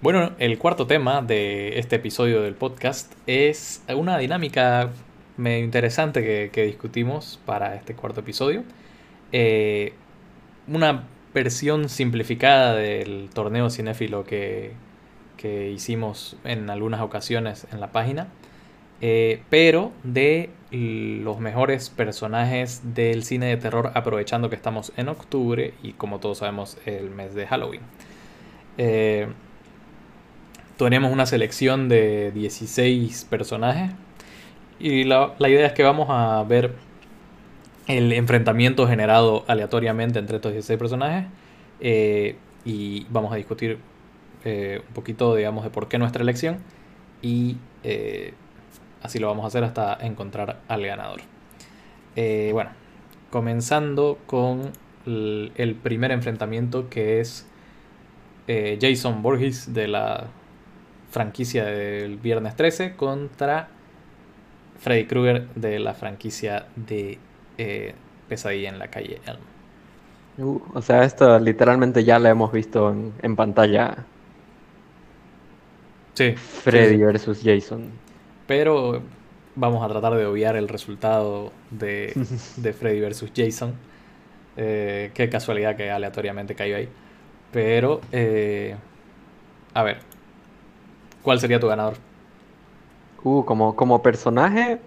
Bueno, el cuarto tema de este episodio del podcast es una dinámica medio interesante que, discutimos para este cuarto episodio. Eh, una versión simplificada del torneo cinéfilo que, hicimos en algunas ocasiones en la página, eh, pero de los mejores personajes del cine de terror aprovechando que estamos en octubre y como todos sabemos el mes de Halloween. Eh, tenemos una selección de 16 personajes. Y la, idea es que vamos a ver el enfrentamiento generado aleatoriamente entre estos 16 personajes. Eh, y vamos a discutir eh, un poquito, digamos, de por qué nuestra elección. Y eh, así lo vamos a hacer hasta encontrar al ganador. bueno, comenzando con el primer enfrentamiento que es Jason Borges de la franquicia del viernes 13 contra Freddy Krueger de la franquicia de eh, Pesadilla en la calle Elm. Uh, o sea, esto literalmente ya lo hemos visto en, pantalla. Sí. Freddy versus Jason. Pero vamos a tratar de obviar el resultado de, Freddy versus Jason. Eh, qué casualidad que aleatoriamente cayó ahí. Pero, eh, a ver, ¿Cuál sería tu ganador? Uh, como, como personaje,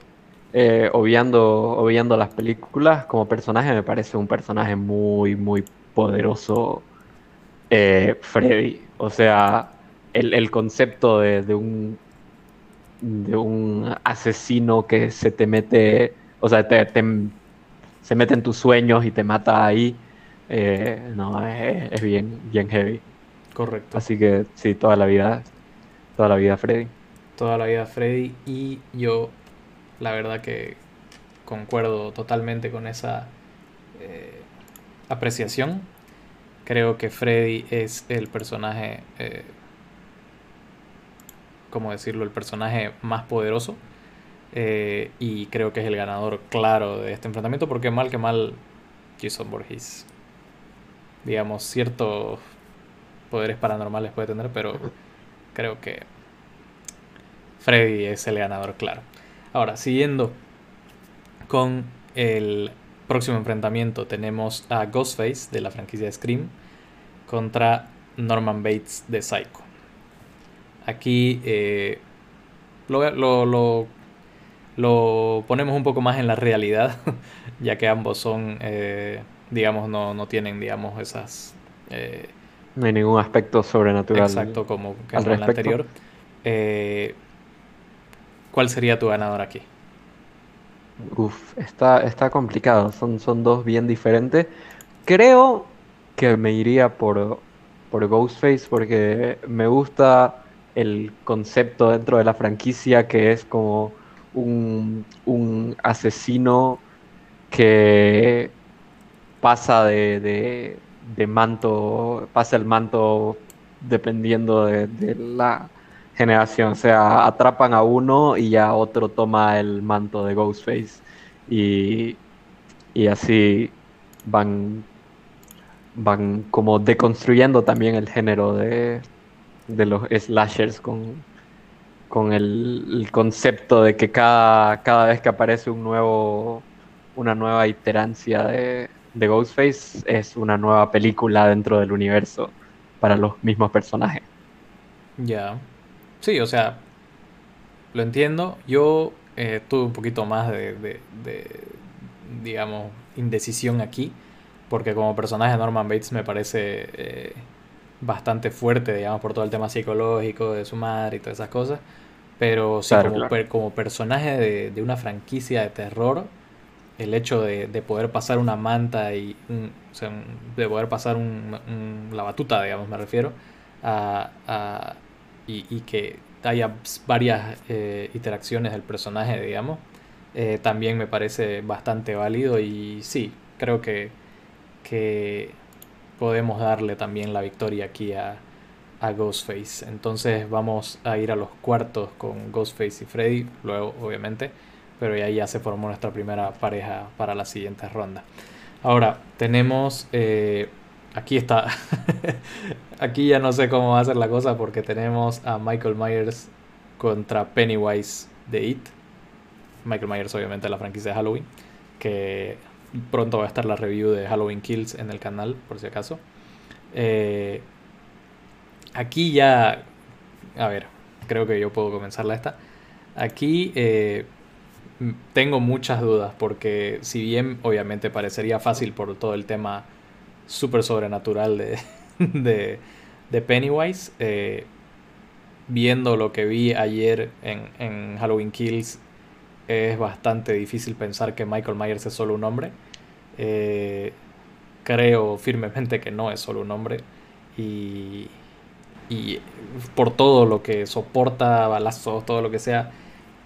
eh, obviando, las películas, como personaje me parece un personaje muy, muy poderoso eh, Freddy. O sea, el, concepto de, un de un asesino que se te mete, o sea, te, se mete en tus sueños y te mata ahí, eh, no, es, es, bien, bien heavy. Correcto. Así que sí, toda la vida Toda la vida Freddy. Toda la vida Freddy y yo la verdad que concuerdo totalmente con esa eh, apreciación. Creo que Freddy es el personaje, eh, ¿cómo decirlo? El personaje más poderoso. Eh, y creo que es el ganador claro de este enfrentamiento porque mal que mal Jason Borges, digamos, ciertos poderes paranormales puede tener, pero creo que Freddy es el ganador, claro. Ahora, siguiendo con el próximo enfrentamiento, tenemos a Ghostface de la franquicia de Scream contra Norman Bates de Psycho. Aquí eh, lo, lo, ponemos un poco más en la realidad, ya que ambos son, eh, digamos, no, no, tienen, digamos, esas... Eh, no hay ningún aspecto sobrenatural. Exacto, como que en el anterior. ¿Cuál sería tu ganador aquí? Uf, está, está complicado. Son, son dos bien diferentes. Creo que me iría por, por Ghostface porque me gusta el concepto dentro de la franquicia que es como un, un asesino que pasa de de manto, pasa el manto dependiendo de, la generación. O sea, atrapan a uno y ya otro toma el manto de Ghostface. Y, y así van, van como deconstruyendo también el género de, de los slashers con, con el, concepto de que cada, cada vez que aparece un nuevo, una nueva iterancia de, de Ghostface es una nueva película dentro del universo para los mismos personajes. Ya. Sí, o sea, lo entiendo. Yo eh, tuve un poquito más de, de, digamos, indecisión aquí, porque como personaje Norman Bates me parece eh, bastante fuerte, digamos, por todo el tema psicológico de su madre y todas esas cosas. Pero sí, como, como, personaje de, una franquicia de terror, el hecho de, poder pasar una manta y o sea, de poder pasar un, la batuta, digamos, me refiero, a, y, que haya varias eh, interacciones del personaje, digamos, eh, también me parece bastante válido y sí, creo que, que podemos darle también la victoria aquí a, a Ghostface. Entonces vamos a ir a los cuartos con Ghostface y Freddy, luego obviamente pero ahí ya se formó nuestra primera pareja para la siguiente ronda. Ahora, tenemos eh, aquí está. aquí ya no sé cómo va a ser la cosa porque tenemos a Michael Myers contra Pennywise de It. Michael Myers, obviamente, la franquicia de Halloween. Que pronto va a estar la review de Halloween Kills en el canal, por si acaso. Eh, aquí ya. A ver, creo que yo puedo comenzarla esta. Aquí eh, tengo muchas dudas porque si bien obviamente parecería fácil por todo el tema súper sobrenatural de, de, Pennywise, eh, viendo lo que vi ayer en, en, Halloween Kills, es bastante difícil pensar que Michael Myers es solo un hombre. Eh, creo firmemente que no es solo un hombre. Y, y por todo lo que soporta, balazos, todo lo que sea,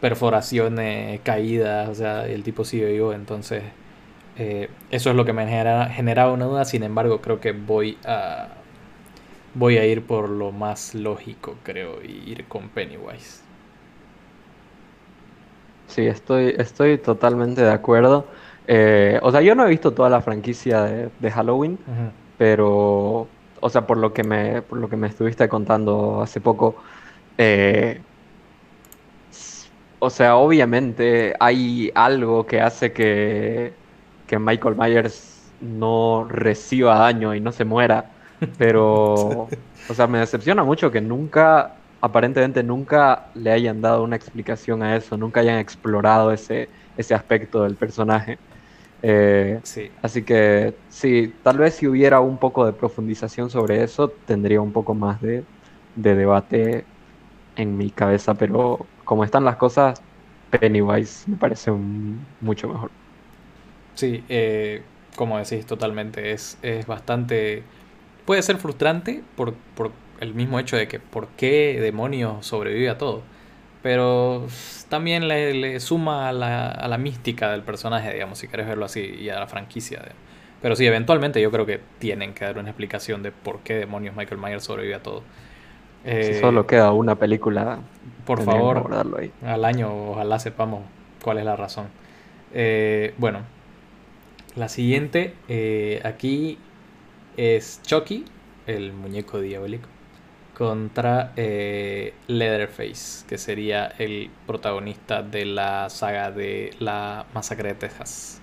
perforaciones, caídas, o sea, el tipo sigue vivo, entonces eh, eso es lo que me genera, generaba una duda, sin embargo creo que voy a voy a ir por lo más lógico, creo, y ir con Pennywise. Sí, estoy, estoy totalmente de acuerdo. Eh, o sea, yo no he visto toda la franquicia de, Halloween, pero, o sea, por lo que me, por lo que me estuviste contando hace poco, eh, o sea, obviamente hay algo que hace que, que Michael Myers no reciba daño y no se muera. Pero, o sea, me decepciona mucho que nunca, aparentemente nunca le hayan dado una explicación a eso, nunca hayan explorado ese, ese aspecto del personaje. Eh, sí. Así que sí, tal vez si hubiera un poco de profundización sobre eso, tendría un poco más de, de debate en mi cabeza, pero como están las cosas, Pennywise me parece mucho mejor. Sí, eh, como decís totalmente, es, es bastante... Puede ser frustrante por, por el mismo hecho de que por qué demonios sobrevive a todo. Pero también le, suma a la, a la, mística del personaje, digamos, si quieres verlo así, y a la franquicia. Pero sí, eventualmente yo creo que tienen que dar una explicación de por qué demonios Michael Myers sobrevive a todo. si solo eh, queda una película por favor, al año ojalá sepamos cuál es la razón. Eh, bueno, la siguiente eh, aquí es Chucky, el muñeco diabólico, contra eh, Leatherface, que sería el protagonista de la saga de la masacre de Texas.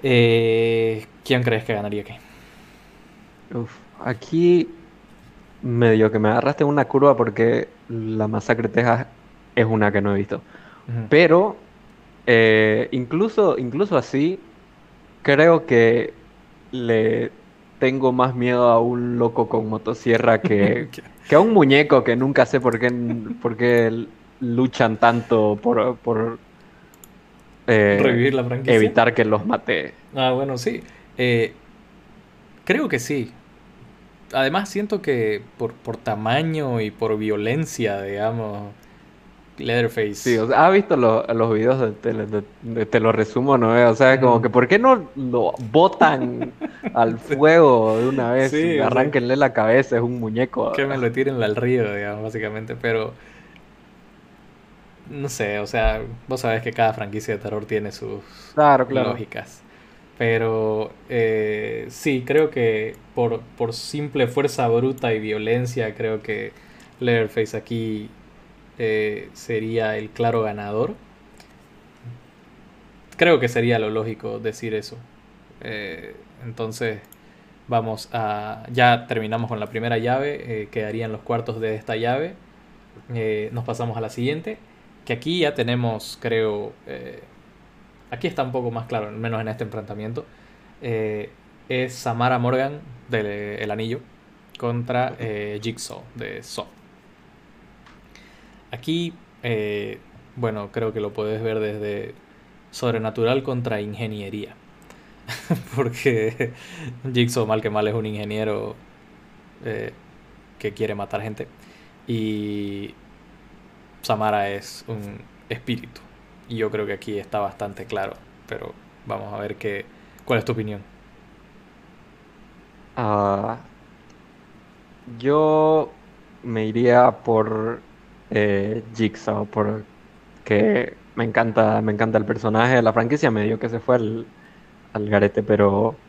¿Quién crees que ganaría aquí? Uf, aquí medio que me agarraste una curva porque la masacre de Texas es una que no he visto. Pero eh, incluso, incluso así, creo que le tengo más miedo a un loco con motosierra que, que a un muñeco que nunca sé por qué, por qué luchan tanto por, por eh, revivir la franquicia. Evitar que los mate. Ah, bueno, sí. Eh, creo que sí además siento que por, por tamaño y por violencia, digamos, Leatherface. Sí, o sea, ¿has visto los videos de, Te lo resumo, no? O sea, como que ¿por qué no lo botan al fuego de una vez? Sí, Arránquenle la cabeza, es un muñeco. Que me lo tiren al río, digamos, básicamente, pero... No sé, o sea, vos sabés que cada franquicia de terror tiene sus claro, claro. lógicas. Pero eh, sí, creo que por, por, simple fuerza bruta y violencia, creo que Leatherface aquí eh, sería el claro ganador. Creo que sería lo lógico decir eso. Eh, entonces, vamos a. Ya terminamos con la primera llave. quedarían los cuartos de esta llave. nos pasamos a la siguiente. Que aquí ya tenemos, creo aquí está un poco más claro, al menos en este enfrentamiento, eh, es Samara Morgan del El Anillo contra eh, Jigsaw de Saw. Aquí, eh, bueno, creo que lo puedes ver desde sobrenatural contra ingeniería. Porque Jigsaw, mal que mal, es un ingeniero que quiere matar gente. Y Samara es un espíritu y yo creo que aquí está bastante claro, pero vamos a ver qué, cuál es tu opinión. Ah, yo me iría por eh, Jigsaw, porque me encanta, me encanta el personaje de la franquicia, medio que se fue al, garete, pero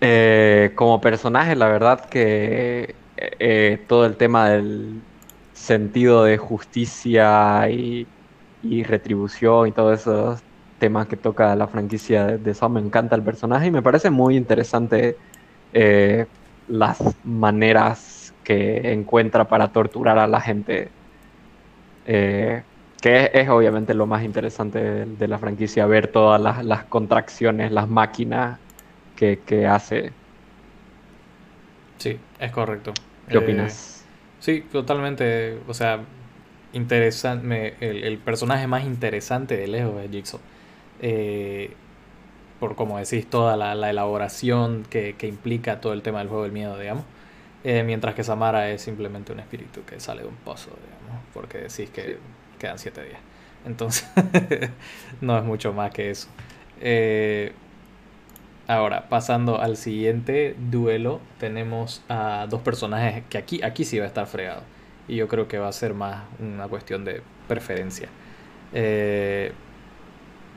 Eh, como personaje, la verdad que eh, eh, todo el tema del sentido de justicia y, retribución y todos esos temas que toca la franquicia de, de Saw, me encanta el personaje y me parece muy interesante las maneras que encuentra para torturar a la gente. Eh, que es, es obviamente lo más interesante de, de la franquicia, ver todas las, las contracciones, las máquinas que, que hace. Sí, es correcto. ¿Qué Eh, opinas? Sí, totalmente. O sea, interesante. El, el personaje más interesante de lejos es Jigsaw. Eh, por como decís, toda la, la elaboración que, que implica todo el tema del juego del miedo, digamos. Eh, mientras que Samara es simplemente un espíritu que sale de un pozo, digamos. Porque decís que quedan siete días. Entonces, no es mucho más que eso. Eh, Ahora, pasando al siguiente duelo, tenemos a dos personajes que aquí, aquí sí va a estar fregado. Y yo creo que va a ser más una cuestión de preferencia. Eh,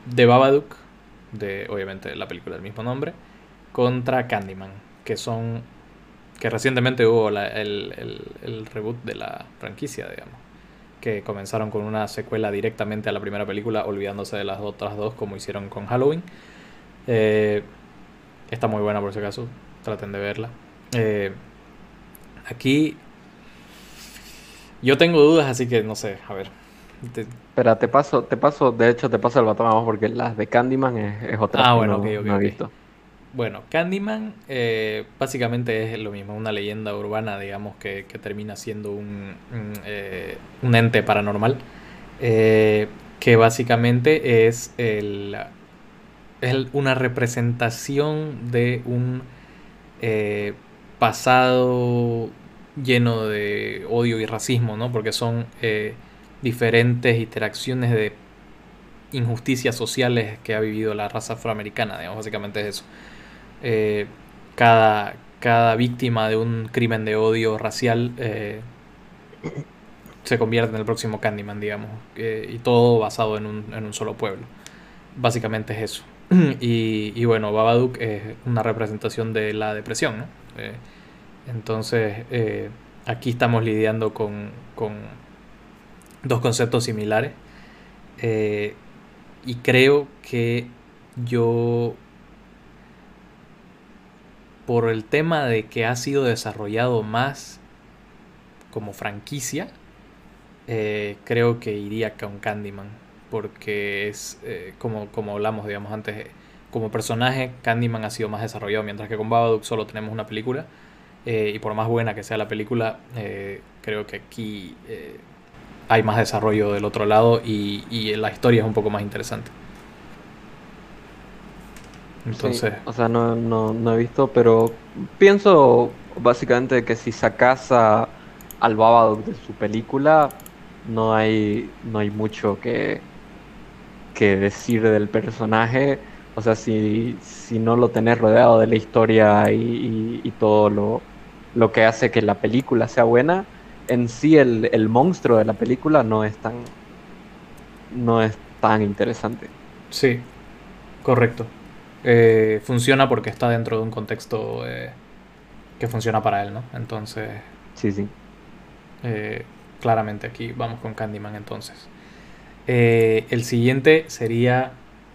de Babadook, de obviamente la película del mismo nombre, contra Candyman, que son. que recientemente hubo la- el, el- el reboot de la franquicia, digamos. Que comenzaron con una secuela directamente a la primera película, olvidándose de las otras dos, como hicieron con Halloween. Eh, Está muy buena por si acaso. Traten de verla. Eh, aquí yo tengo dudas, así que no sé. A ver. Te- Espera, te paso, te paso, de hecho te paso el batón porque las de Candyman es, es otra Ah, bueno, no, ok, ok, no he visto. Bueno, Candyman eh, básicamente es lo mismo, una leyenda urbana, digamos, que, que termina siendo un, un, eh, ente paranormal, eh, que básicamente es, el, es una representación de un eh, pasado lleno de odio y racismo, ¿no? Porque son diferentes interacciones de injusticias sociales que ha vivido la raza afroamericana, digamos, básicamente es eso. Eh, cada, cada víctima de un crimen de odio racial eh, se convierte en el próximo Candyman, digamos, eh, y todo basado en un, en un solo pueblo. Básicamente es eso. Y, bueno, Babadook es una representación de la depresión, ¿no? Entonces, aquí estamos lidiando con, con dos conceptos similares. Y creo que yo, por el tema de que ha sido desarrollado más como franquicia, eh, creo que iría con Candyman. Porque es, eh, como, como hablamos, digamos, antes, como personaje, Candyman ha sido más desarrollado, mientras que con Babadook solo tenemos una película. eh, y por más buena que sea la película, eh, creo que aquí hay más desarrollo del otro lado y la historia es un poco más interesante. Entonces, Sí, o sea, no, no, no he visto, pero pienso básicamente que si sacas a, al Babadook de su película, no hay, no hay mucho que, que decir del personaje. O sea, si, si no lo tenés rodeado de la historia y, y- y todo lo, lo que hace que la película sea buena, en sí el, el monstruo de la película no es tan, no es tan interesante. sí, correcto. Eh, funciona porque está dentro de un contexto eh, que funciona para él, ¿no? Entonces, Sí, sí. eh, claramente aquí vamos con Candyman entonces. Eh, el siguiente sería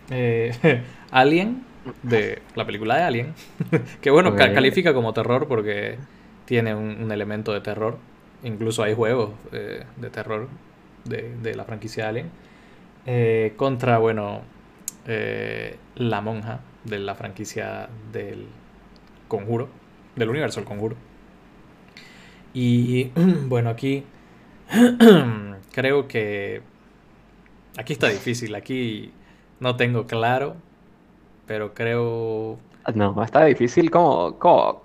eh, Alien, de la película de Alien, que bueno, califica como terror porque tiene un, un elemento de terror. Incluso hay juegos de terror de, de la franquicia Alien. Contra, bueno, la monja de la franquicia del Conjuro, del universo del Conjuro. Y bueno, aquí creo que aquí está difícil, aquí no tengo claro, pero creo, No, está difícil. ¿Cómo, cómo,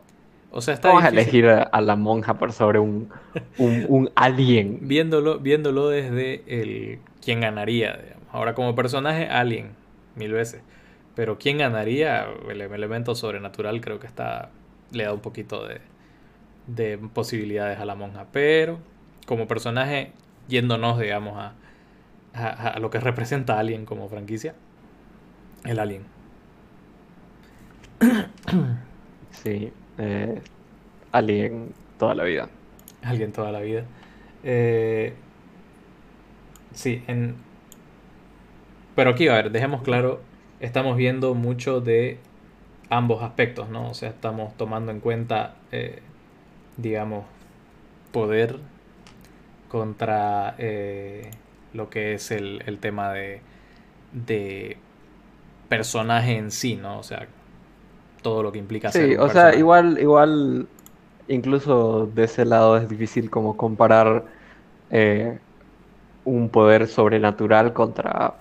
o sea, está cómo vas a elegir a, a la monja por sobre un, un, un alien? viéndolo, viéndolo desde el quién ganaría, digamos. Ahora como personaje, Alien, mil veces. Pero quién ganaría, el elemento sobrenatural creo que está le da un poquito de, de posibilidades a la monja. Pero como personaje, yéndonos, digamos, a, a, a lo que representa Alien como franquicia, el Alien. Sí, eh, Alien toda la vida. Alguien toda la vida. Eh, sí, en... Pero aquí, a ver, dejemos claro, estamos viendo mucho de ambos aspectos, ¿no? O sea, estamos tomando en cuenta, eh, digamos, poder contra eh, lo que es el, el tema de, de personaje en sí, ¿no? O sea, todo lo que implica ser Sí, un o sea, igual, igual, incluso de ese lado es difícil como comparar eh, un poder sobrenatural contra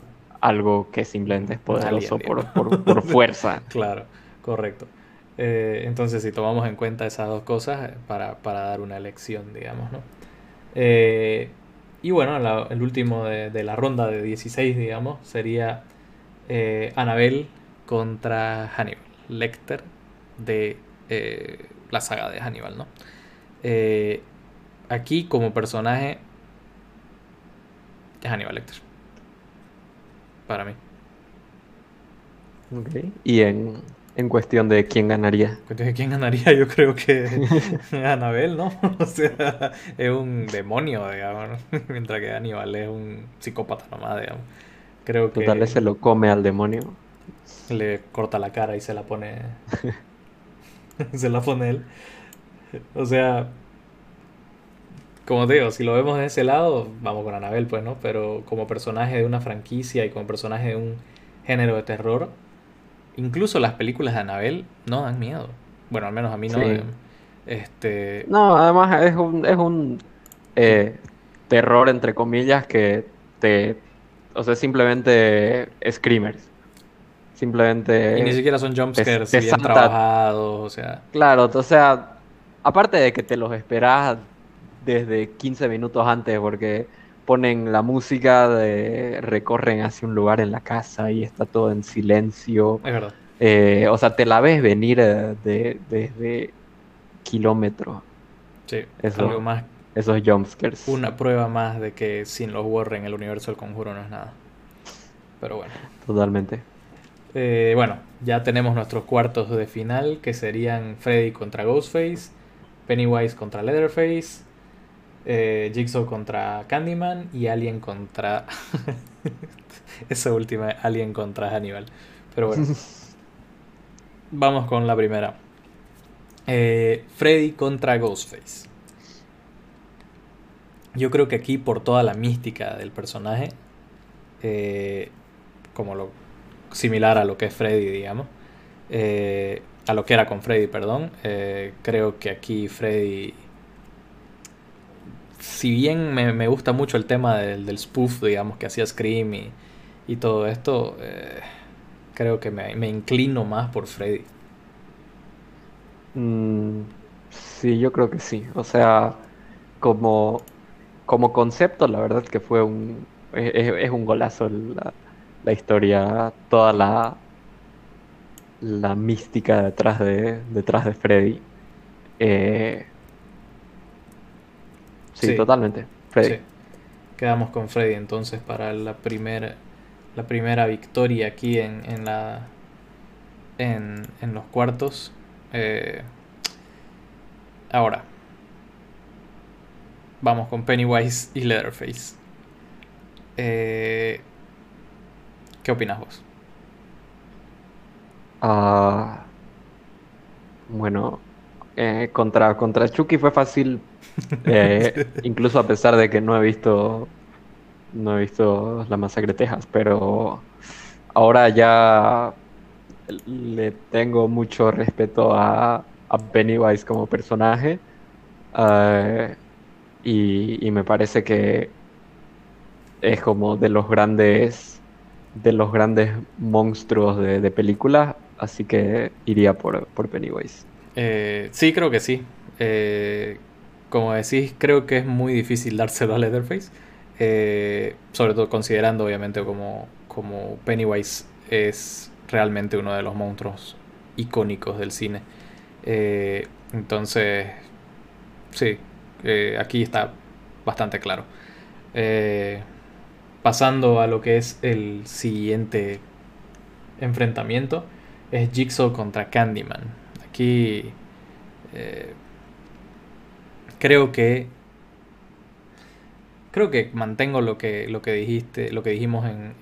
algo que simplemente es poderoso por, digamos. por, por fuerza. Claro, correcto. Eh, entonces, si tomamos en cuenta esas dos cosas eh, para, para dar una elección, digamos, ¿no? Eh, y bueno, la- el último de, de la ronda de 16, digamos, sería eh, Annabelle contra Hannibal Lecter de la saga de Hannibal, ¿no? Aquí como personaje es Hannibal Lecter, para mí. Ok. Y en, en cuestión de quién ganaría. Cuestión de quién ganaría, yo creo que Anabel, ¿no? O sea, es un demonio, digamos. Mientras que Aníbal es un psicópata nomás, digamos. Creo Total, que ese lo come al demonio. le corta la cara y se la pone. se la pone él. O sea, como te digo, si lo vemos de ese lado, vamos con Anabel, pues, ¿no? Pero como personaje de una franquicia y como personaje de un género de terror, incluso las películas de Anabel no dan miedo. Bueno, al menos a mí no. Sí. digamos. Este. No, además es un, es un eh, terror, entre comillas, que te... O sea, simplemente screamers. Simplemente... Y ni siquiera son jumpscares bien salta- trabajados, o sea. Claro, o sea, aparte de que te los esperás desde 15 minutos antes porque ponen la música, de, recorren hacia un lugar en la casa y está todo en silencio. Es verdad. Eh, o sea, te la ves venir eh, de, desde kilómetros, Sí. Eso. Algo más esos jumpscares. una prueba más de que sin los Warren el universo del conjuro no es nada. Pero bueno. Totalmente. Eh, bueno, ya tenemos nuestros cuartos de final que serían Freddy contra Ghostface, Pennywise contra Leatherface, eh, Jigsaw contra Candyman y Alien contra... Esa última, Alien contra Hannibal. Pero bueno, vamos con la primera. Eh, Freddy contra Ghostface. Yo creo que aquí por toda la mística del personaje, eh, como lo similar a lo que es Freddy, digamos, eh, a lo que era con Freddy, perdón, creo que aquí Freddy, si bien me, me gusta mucho el tema del, del spoof, digamos, que hacía Scream y, y todo esto, eh, creo que me, me inclino más por Freddy. Mm, sí, yo creo que sí. O sea, como, como concepto, la verdad que fue un... Es, un golazo la, la historia, toda la, la mística detrás de, detrás de Freddy. Eh, sí, Sí. totalmente. Freddy. Sí. Quedamos con Freddy entonces para la primera la primera victoria aquí en, en la en, en los cuartos. Eh, ahora vamos con Pennywise y Leatherface. Eh, ¿Qué opinas vos? Ah, bueno, eh, contra, contra Chucky fue fácil, eh, incluso a pesar de que no he visto, no he visto la masacre de Texas, pero ahora ya le tengo mucho respeto a, Pennywise como personaje, eh, y, y me parece que es como de los grandes, de los grandes monstruos de, de películas, así que iría por, por Pennywise. Eh, sí, creo que sí. Eh, como decís, creo que es muy difícil dárselo a Leatherface. Eh, sobre todo considerando, obviamente, como, como Pennywise es realmente uno de los monstruos icónicos del cine. Eh, entonces, sí, eh, aquí está bastante claro. Pasando a lo que es el siguiente enfrentamiento, es Jigsaw contra Candyman. aquí creo que creo que mantengo lo que, lo que dijiste, lo que dijimos en,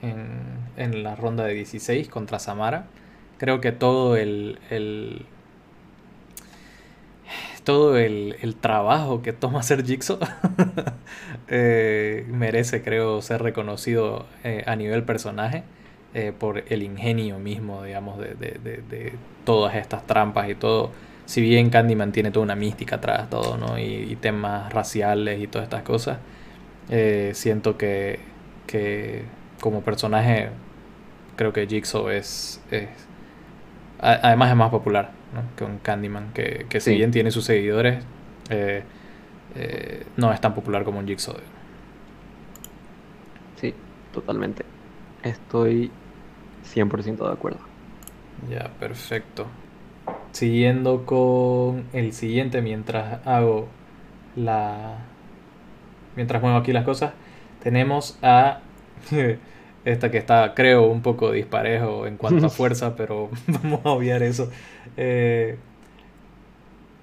en, la ronda de 16 contra Samara. Creo que todo el, el todo el, el, trabajo que toma hacer Jigsaw eh, merece, creo, ser reconocido eh, a nivel personaje eh, por el ingenio mismo, digamos, de, de, de, de, todas estas trampas y todo. Si bien Candyman tiene toda una mística atrás, todo, ¿no? Y, y temas raciales y todas estas cosas. Eh, siento que, que, como personaje creo que Jigsaw es, además es más popular que un Candyman que, que si bien tiene sus seguidores eh, eh, no es tan popular como un Jigsaw. Sí totalmente. Estoy 100% de acuerdo. Ya perfecto siguiendo con el siguiente mientras hago la mientras muevo aquí las cosas, tenemos a esta que está, creo, un poco disparejo en cuanto a fuerza, pero vamos a obviar eso. Eh,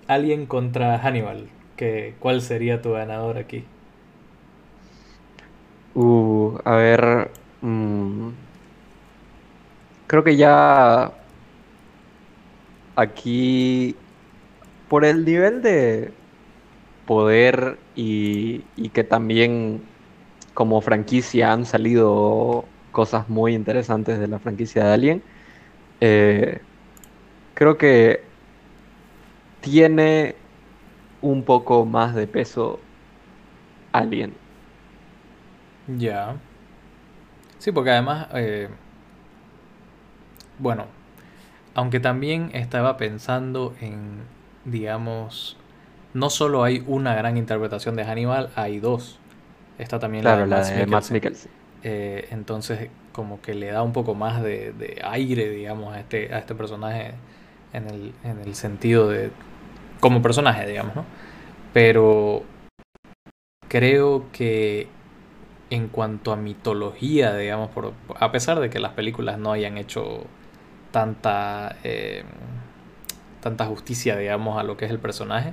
Alien contra Hannibal. Que, ¿Cuál sería tu ganador aquí? Uh, a ver. Mm, creo que ya. Aquí. Por el nivel de, poder y, que también como franquicia han salido cosas muy interesantes de la franquicia de Alien. Eh, creo que tiene un poco más de peso Alien. Ya. Sí, porque además, eh, bueno, aunque también estaba pensando en, digamos, no solo hay una gran interpretación de Hannibal, hay dos. Está también la de, Max Mikkelsen. Eh, entonces, como que le da un poco más de, aire, digamos, a este, a este personaje en el, en el sentido de. como personaje, digamos, ¿no? Pero creo que en cuanto a mitología, digamos, por, a pesar de que las películas no hayan hecho tanta, eh, tanta justicia, digamos, a lo que es el personaje,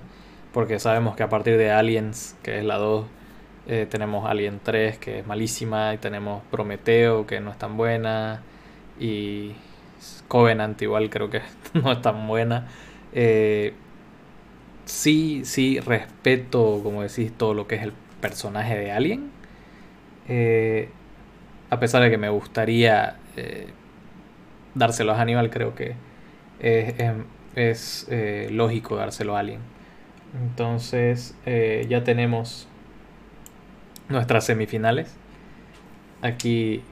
porque sabemos que a partir de Aliens, que es la 2, eh, tenemos Alien 3, que es malísima, y tenemos Prometeo, que no es tan buena, y Covenant igual creo que no es tan buena. Eh, sí, sí, respeto, como decís, todo lo que es el personaje de Alien. Eh, a pesar de que me gustaría dárselo a Hannibal, creo que es, es, es lógico dárselo a Alien. Entonces eh, ya tenemos nuestras semifinales. Aquí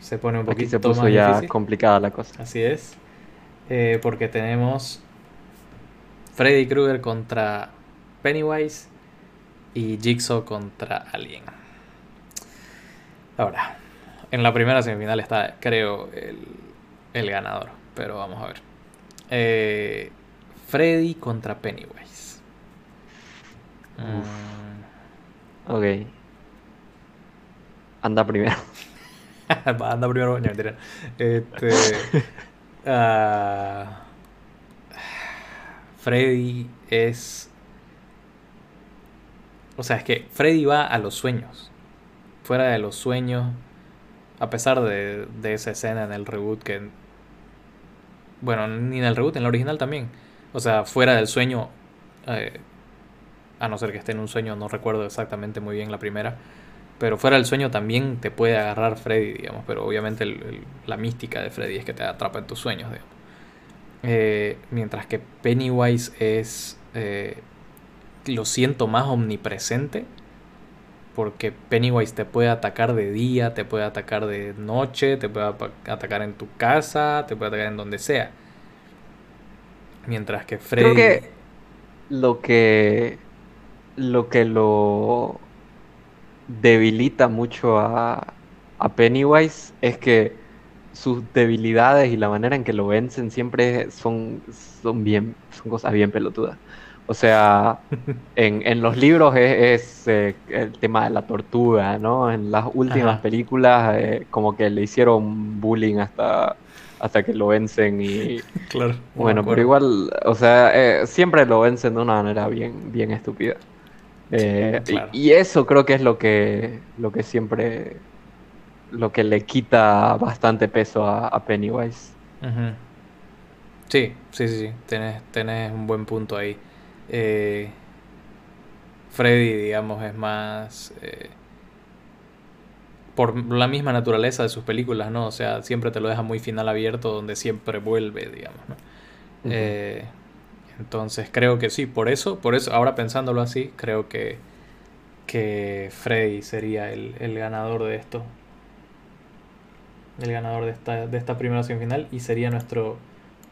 se pone un poquito Aquí se puso ya complicada la cosa. Así es. Eh, porque tenemos Freddy Krueger contra Pennywise y Jigsaw contra Alien. Ahora, en la primera semifinal está, creo, el, el ganador. Pero vamos a ver. Eh, Freddy contra Pennywise. Mm. Ok. Anda primero. Anda primero, no, mentira. Este. uh, Freddy es. O sea, es que Freddy va a los sueños. Fuera de los sueños. A pesar de, de esa escena en el reboot que. Bueno, ni en el reboot, en el original también o sea, fuera del sueño, eh, a no ser que esté en un sueño, no recuerdo exactamente muy bien la primera, pero fuera del sueño también te puede agarrar Freddy, digamos, pero obviamente la mística de Freddy es que te atrapa en tus sueños, digamos. Eh, mientras que Pennywise es, eh, lo siento más omnipresente, porque Pennywise te puede atacar de día, te puede atacar de noche, te puede atacar en tu casa, te puede atacar en donde sea. Mientras que Freddy. Creo que lo que. Lo que lo debilita mucho a, a Pennywise es que sus debilidades y la manera en que lo vencen siempre son, son bien, son cosas bien pelotudas. O sea, en, en los libros es, eh, el tema de la tortuga, ¿no? En las últimas películas eh, como que le hicieron bullying hasta hasta que lo vencen y... Claro. Bueno, pero igual, o sea, eh, siempre lo vencen de una manera bien, bien estúpida. Y- claro. y, eso creo que es lo que, lo que siempre, lo que le quita bastante peso a, a Pennywise. Sí, sí, sí, sí. Tenés, tenés un buen punto ahí. Eh, Freddy, digamos, es más... eh, por la misma naturaleza de sus películas, ¿no? O sea, siempre te lo deja muy final abierto, donde siempre vuelve, digamos. Eh, entonces creo que sí, por eso, por eso, ahora pensándolo así, creo que, que Freddy sería el, el ganador de esto. El ganador de esta, de esta primera semifinal y sería nuestro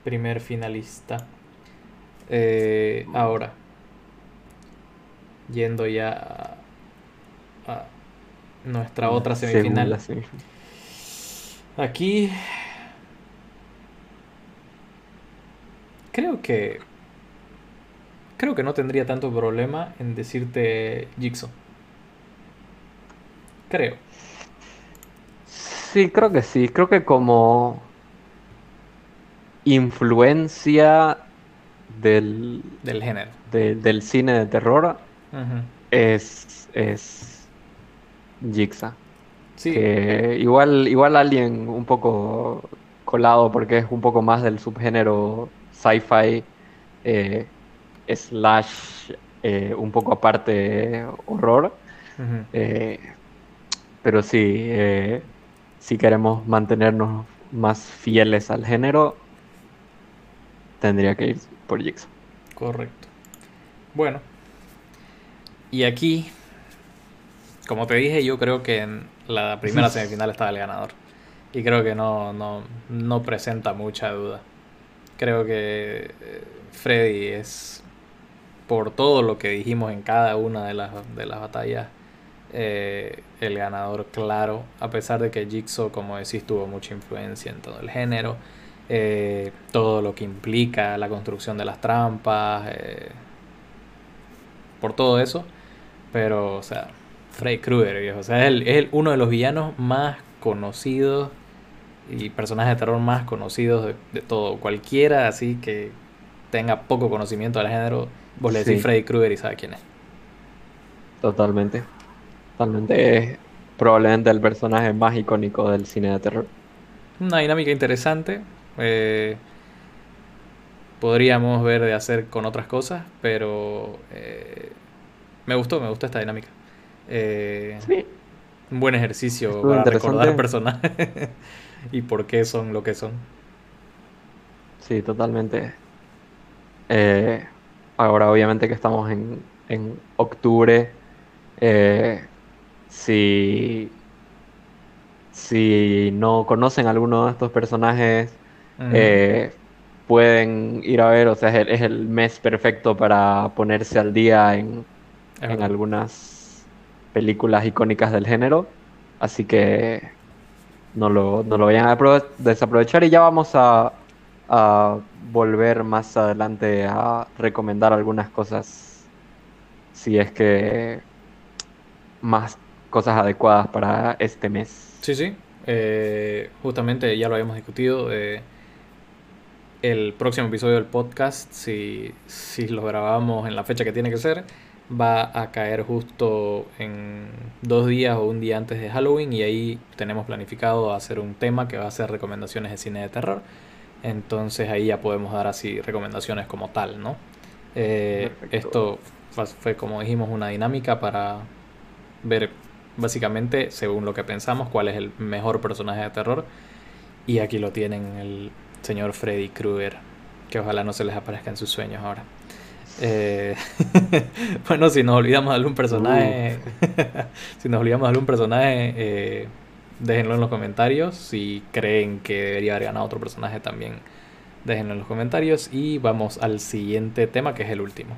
primer finalista. Eh, ahora, yendo ya a, a nuestra otra semifinal. Aquí creo que creo que no tendría tanto problema en decirte Jigsaw. Creo. Sí, creo que sí. Creo que como influencia del, Del género. de- del cine de terror es, es Jigsaw. Sí, Que igual, igual alguien un poco colado porque es un poco más del subgénero sci-fi eh, slash eh, un poco aparte horror. Eh, pero sí, si queremos mantenernos más fieles al género, tendría que ir por Jigsaw. Correcto. Bueno. Y aquí, como te dije, yo creo que en la primera semifinal estaba el ganador. Y creo que no, no, no presenta mucha duda. Creo que eh, Freddy es, por todo lo que dijimos en cada una de las, de las batallas, eh, el ganador claro. A pesar de que Jigsaw, como decís, tuvo mucha influencia en todo el género. Eh, todo lo que implica la construcción de las trampas. eh, por todo eso. Pero, o sea, Freddy Krueger, viejo. O sea, es, el- es el- uno de los villanos más conocidos y personajes de terror más conocidos de, de todo. Cualquiera así que tenga poco conocimiento del género, vos le decís Sí. Freddy Krueger y sabe quién es. Totalmente. Totalmente. Es probablemente el personaje más icónico del cine de terror. Una dinámica interesante. Eh, podríamos ver de hacer con otras cosas, pero eh, me gustó, me gustó esta dinámica. Eh, Sí. un buen ejercicio Estuvo para recordar personajes y por qué son lo que son. Sí, totalmente. Eh, ahora, obviamente que estamos en, en octubre, si, si no conocen alguno de estos personajes, Eh, pueden ir a ver, o sea, es el, es el mes perfecto para ponerse al día en, en algunas películas icónicas del género. Así que no lo, no lo vayan a aprove- desaprovechar y ya vamos a, a volver más adelante a recomendar algunas cosas si es que más cosas adecuadas para este mes. Sí, sí. Eh, justamente ya lo habíamos discutido. eh, el próximo episodio del podcast, si, si lo grabamos en la fecha que tiene que ser, va a caer justo en dos días o un día antes de Halloween y ahí tenemos planificado hacer un tema que va a ser recomendaciones de cine de terror. Entonces ahí ya podemos dar así recomendaciones como tal, ¿no? Eh, esto fue, fue, como dijimos, una dinámica para ver básicamente, según lo que pensamos, cuál es el mejor personaje de terror. Y aquí lo tienen, el señor Freddy Krueger, que ojalá no se les aparezca en sus sueños ahora. Eh, bueno, si nos olvidamos de algún personaje, si nos olvidamos de algún personaje, eh, déjenlo en los comentarios. Si creen que debería haber ganado otro personaje, también déjenlo en los comentarios. Y vamos al siguiente tema, que es el último.